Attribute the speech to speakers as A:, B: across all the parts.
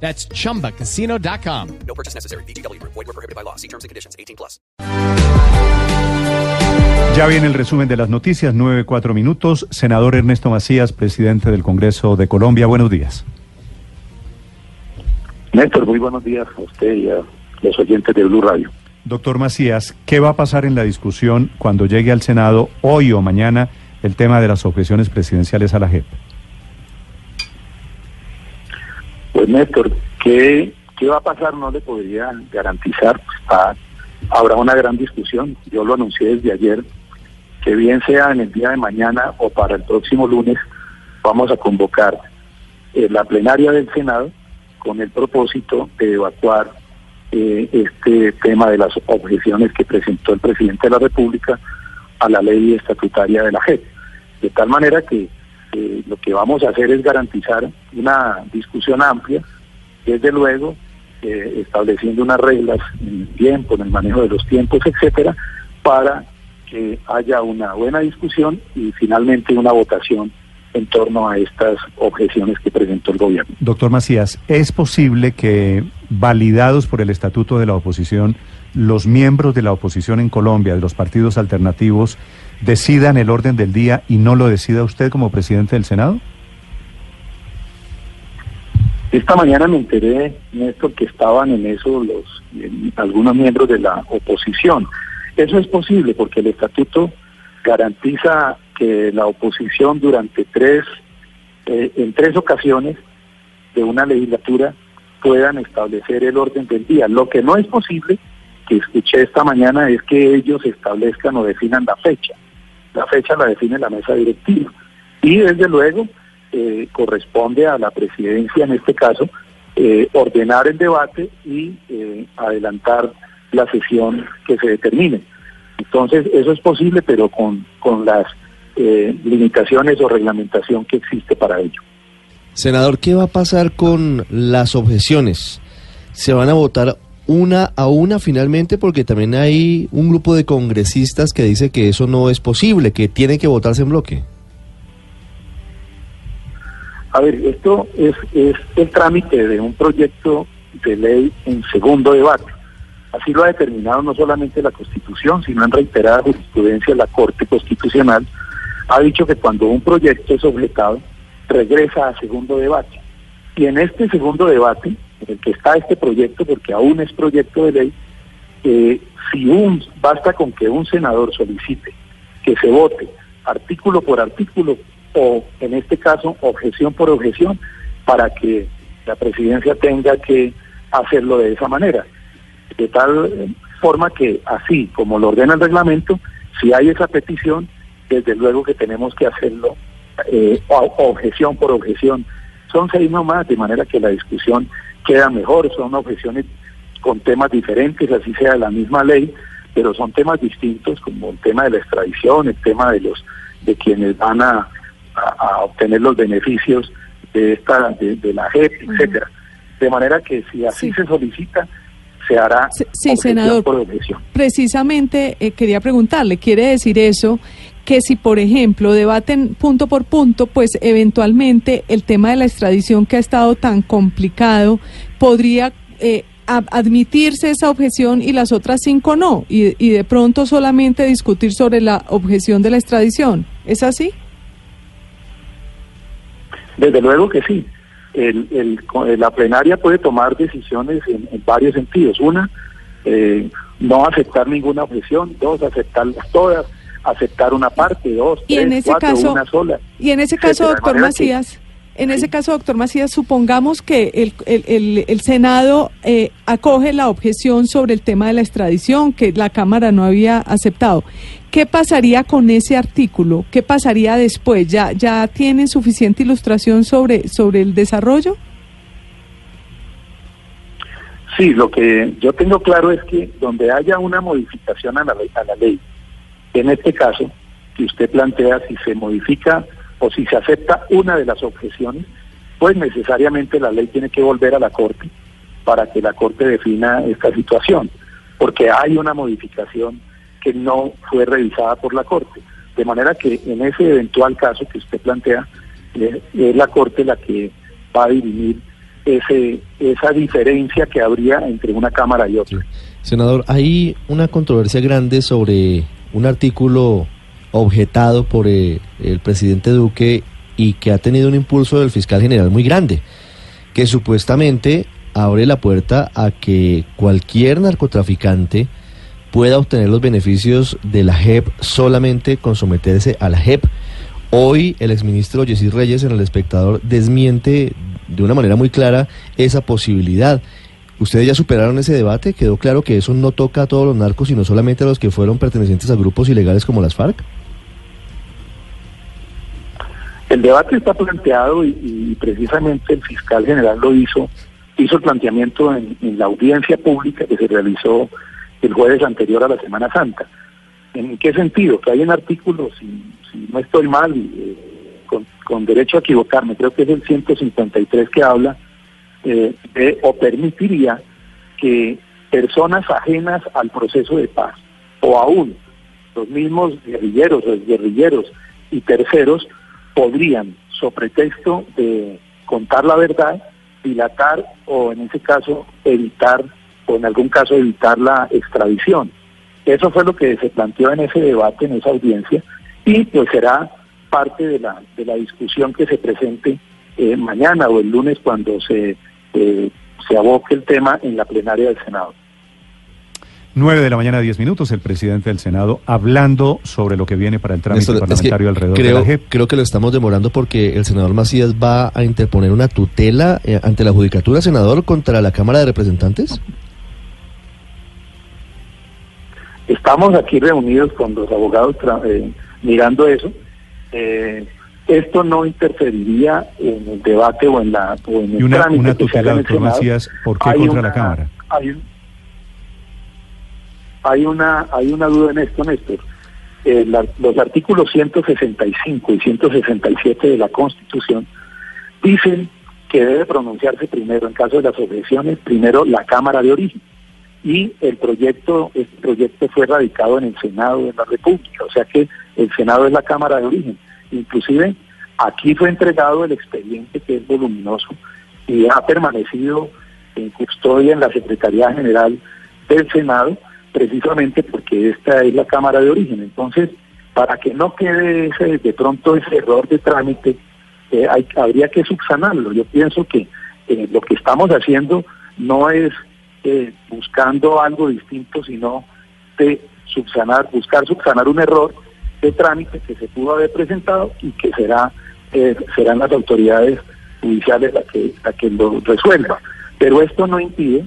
A: That's chumbacasino.com.
B: No purchase necessary. BGW. Void were prohibited by law. See terms and conditions. 18 plus.
C: Ya viene el resumen de las noticias, nueve, cuatro minutos. Senador Ernesto Macías, presidente del Congreso de Colombia, buenos días.
D: Néstor, muy buenos días a usted y a los oyentes de Blue Radio.
C: Doctor Macías, ¿qué va a pasar en la discusión cuando llegue al Senado hoy o mañana el tema de las objeciones presidenciales a la JEP?
D: Néstor, ¿qué, qué va a pasar? No le podría garantizar. Ah, habrá una gran discusión. Yo lo anuncié desde ayer, que bien sea en el día de mañana o para el próximo lunes, vamos a convocar eh, la plenaria del Senado con el propósito de evacuar eh, este tema de las objeciones que presentó el presidente de la República a la ley estatutaria de la JEP. De tal manera que eh, lo que vamos a hacer es garantizar una discusión amplia, desde luego eh, estableciendo unas reglas en el tiempo, en el manejo de los tiempos, etcétera, para que haya una buena discusión y finalmente una votación en torno a estas objeciones que presentó el gobierno.
C: Doctor Macías, ¿es posible que, validados por el Estatuto de la Oposición, los miembros de la oposición en Colombia, de los partidos alternativos, decidan el orden del día y no lo decida usted como presidente del Senado?
D: Esta mañana me enteré, Néstor, que estaban en eso los en algunos miembros de la oposición. Eso es posible porque el estatuto garantiza que la oposición durante tres, eh, en tres ocasiones de una legislatura puedan establecer el orden del día. Lo que no es posible, que escuché esta mañana, es que ellos establezcan o definan la fecha. La fecha la define la mesa directiva. Y desde luego eh, corresponde a la presidencia, en este caso, eh, ordenar el debate y eh, adelantar la sesión que se determine. Entonces, eso es posible, pero con, con las eh, limitaciones o reglamentación que existe para ello.
E: Senador, ¿qué va a pasar con las objeciones? ¿Se van a votar una a una finalmente? Porque también hay un grupo de congresistas que dice que eso no es posible, que tiene que votarse en bloque.
D: A ver, esto es, es el trámite de un proyecto de ley en segundo debate. Así lo ha determinado no solamente la Constitución, sino en reiterada jurisprudencia la Corte Constitucional, ha dicho que cuando un proyecto es objetado, regresa a segundo debate. Y en este segundo debate, en el que está este proyecto, porque aún es proyecto de ley, eh, si un, basta con que un senador solicite que se vote artículo por artículo o en este caso objeción por objeción para que la presidencia tenga que hacerlo de esa manera. De tal forma que así como lo ordena el reglamento, si hay esa petición, desde luego que tenemos que hacerlo eh, objeción por objeción. Son seis nomás, de manera que la discusión queda mejor, son objeciones con temas diferentes, así sea la misma ley, pero son temas distintos como el tema de la extradición, el tema de los de quienes van a, a- a obtener los beneficios de esta de, de la JEP, etcétera. De manera que si así
F: Sí.
D: se solicita, se hará
F: Sí, senador.
D: por objeción.
F: Precisamente eh, quería preguntarle, ¿quiere decir eso que si, por ejemplo, debaten punto por punto, pues eventualmente el tema de la extradición que ha estado tan complicado, podría eh, admitirse esa objeción y las otras cinco no? Y, de pronto solamente discutir sobre la objeción de la extradición. ¿Es así?
D: Desde luego que sí. El, el- la plenaria puede tomar decisiones en, en varios sentidos. Una, eh, no aceptar ninguna objeción. Dos, aceptarlas todas. Aceptar una parte. Dos,
F: Y en
D: tres,
F: ese
D: cuatro,
F: caso-
D: una sola.
F: Y en ese caso,
D: etcétera,
F: doctor
D: que-
F: Macías, en ese caso, doctor Macías, supongamos que el, el, el- el Senado eh, acoge la objeción sobre el tema de la extradición que la Cámara no había aceptado. ¿Qué pasaría con ese artículo? ¿Qué pasaría después? ¿Ya, ya tienen suficiente ilustración sobre, sobre el desarrollo?
D: Sí, lo que yo tengo claro es que donde haya una modificación a la, a la ley, en este caso, que usted plantea si se modifica o si se acepta una de las objeciones, pues necesariamente la ley tiene que volver a la Corte para que la Corte defina esta situación, porque hay una modificación que no fue revisada por la Corte. De manera que en ese eventual caso que usted plantea, eh, es la Corte la que va a dirimir ese, esa diferencia que habría entre una Cámara y otra.
E: Senador, hay una controversia grande sobre un artículo objetado por eh, el presidente Duque y que ha tenido un impulso del fiscal general muy grande, que supuestamente abre la puerta a que cualquier narcotraficante pueda obtener los beneficios de la JEP solamente con someterse a la JEP. Hoy el exministro Yesid Reyes en El Espectador desmiente de una manera muy clara esa posibilidad. ¿Ustedes ya superaron ese debate? ¿Quedó claro que eso no toca a todos los narcos, sino solamente a los que fueron pertenecientes a grupos ilegales como las FARC?
D: El debate está planteado y, precisamente el fiscal general lo hizo, hizo el planteamiento en, en la audiencia pública que se realizó el jueves anterior a la Semana Santa. ¿En qué sentido? Que hay un artículo, si, si no estoy mal, eh, con, con derecho a equivocarme, creo que es el 153 que habla eh, de, o permitiría que personas ajenas al proceso de paz o aún los mismos guerrilleros, los guerrilleros y terceros podrían, sobre pretexto de contar la verdad, dilatar o en ese caso evitar o en algún caso evitar la extradición. Eso fue lo que se planteó en ese debate, en esa audiencia, y pues será parte de la, de la discusión que se presente eh, mañana o el lunes cuando se, eh, se aboque el tema en la plenaria del Senado.
C: 9 de la mañana, 10 minutos, el presidente del Senado hablando sobre lo que viene para el trámite
E: Néstor, es que
C: parlamentario alrededor
E: creo,
C: de la JEP.
E: creo que lo estamos demorando porque el senador Macías va a interponer una tutela eh, ante la Judicatura, senador, contra la Cámara de Representantes.
D: Estamos aquí reunidos con los abogados tra- eh, mirando eso. Eh, esto no interferiría en el debate o en la o en el
C: Y una,
D: trámite
C: una tutela, doctor. Macías, ¿por qué
D: Hay
C: contra
D: una-
C: la Cámara?
D: Hay, un- hay una hay una duda en esto, Néstor. Eh, la- los artículos 165 y 167 de la Constitución dicen que debe pronunciarse primero, en caso de las objeciones, primero la Cámara de Origen. Y el proyecto, este proyecto fue radicado en el Senado de la República, o sea que el Senado es la Cámara de Origen. Inclusive aquí fue entregado el expediente que es voluminoso y ha permanecido en custodia en la Secretaría General del Senado, precisamente porque esta es la Cámara de Origen. Entonces, para que no quede ese, de pronto ese error de trámite, eh, habría que subsanarlo. Yo pienso que eh, lo que estamos haciendo no es eh, buscando algo distinto, sino de subsanar, buscar subsanar un error de trámite que se pudo haber presentado y que será eh, serán las autoridades judiciales las que, la que lo resuelvan. Pero esto no impide,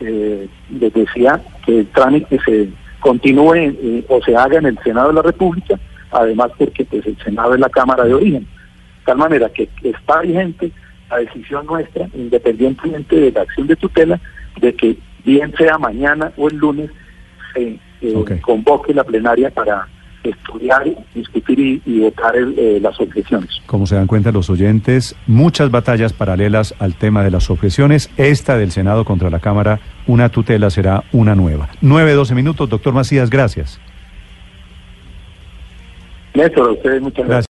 D: eh, les decía, que el trámite se continúe eh, o se haga en el Senado de la República, además porque pues el Senado es la Cámara de Origen. De tal manera que está vigente la decisión nuestra, independientemente de la acción de tutela, de que bien sea mañana o el lunes, se eh, convoque la plenaria para estudiar, discutir y, y votar el- eh, las objeciones.
C: Como se dan cuenta los oyentes, muchas batallas paralelas al tema de las objeciones. Esta del Senado contra la Cámara, una tutela será una nueva. 9, 12 minutos. Doctor Macías, gracias.
D: Néstor, a ustedes muchas gracias.
C: Gracias.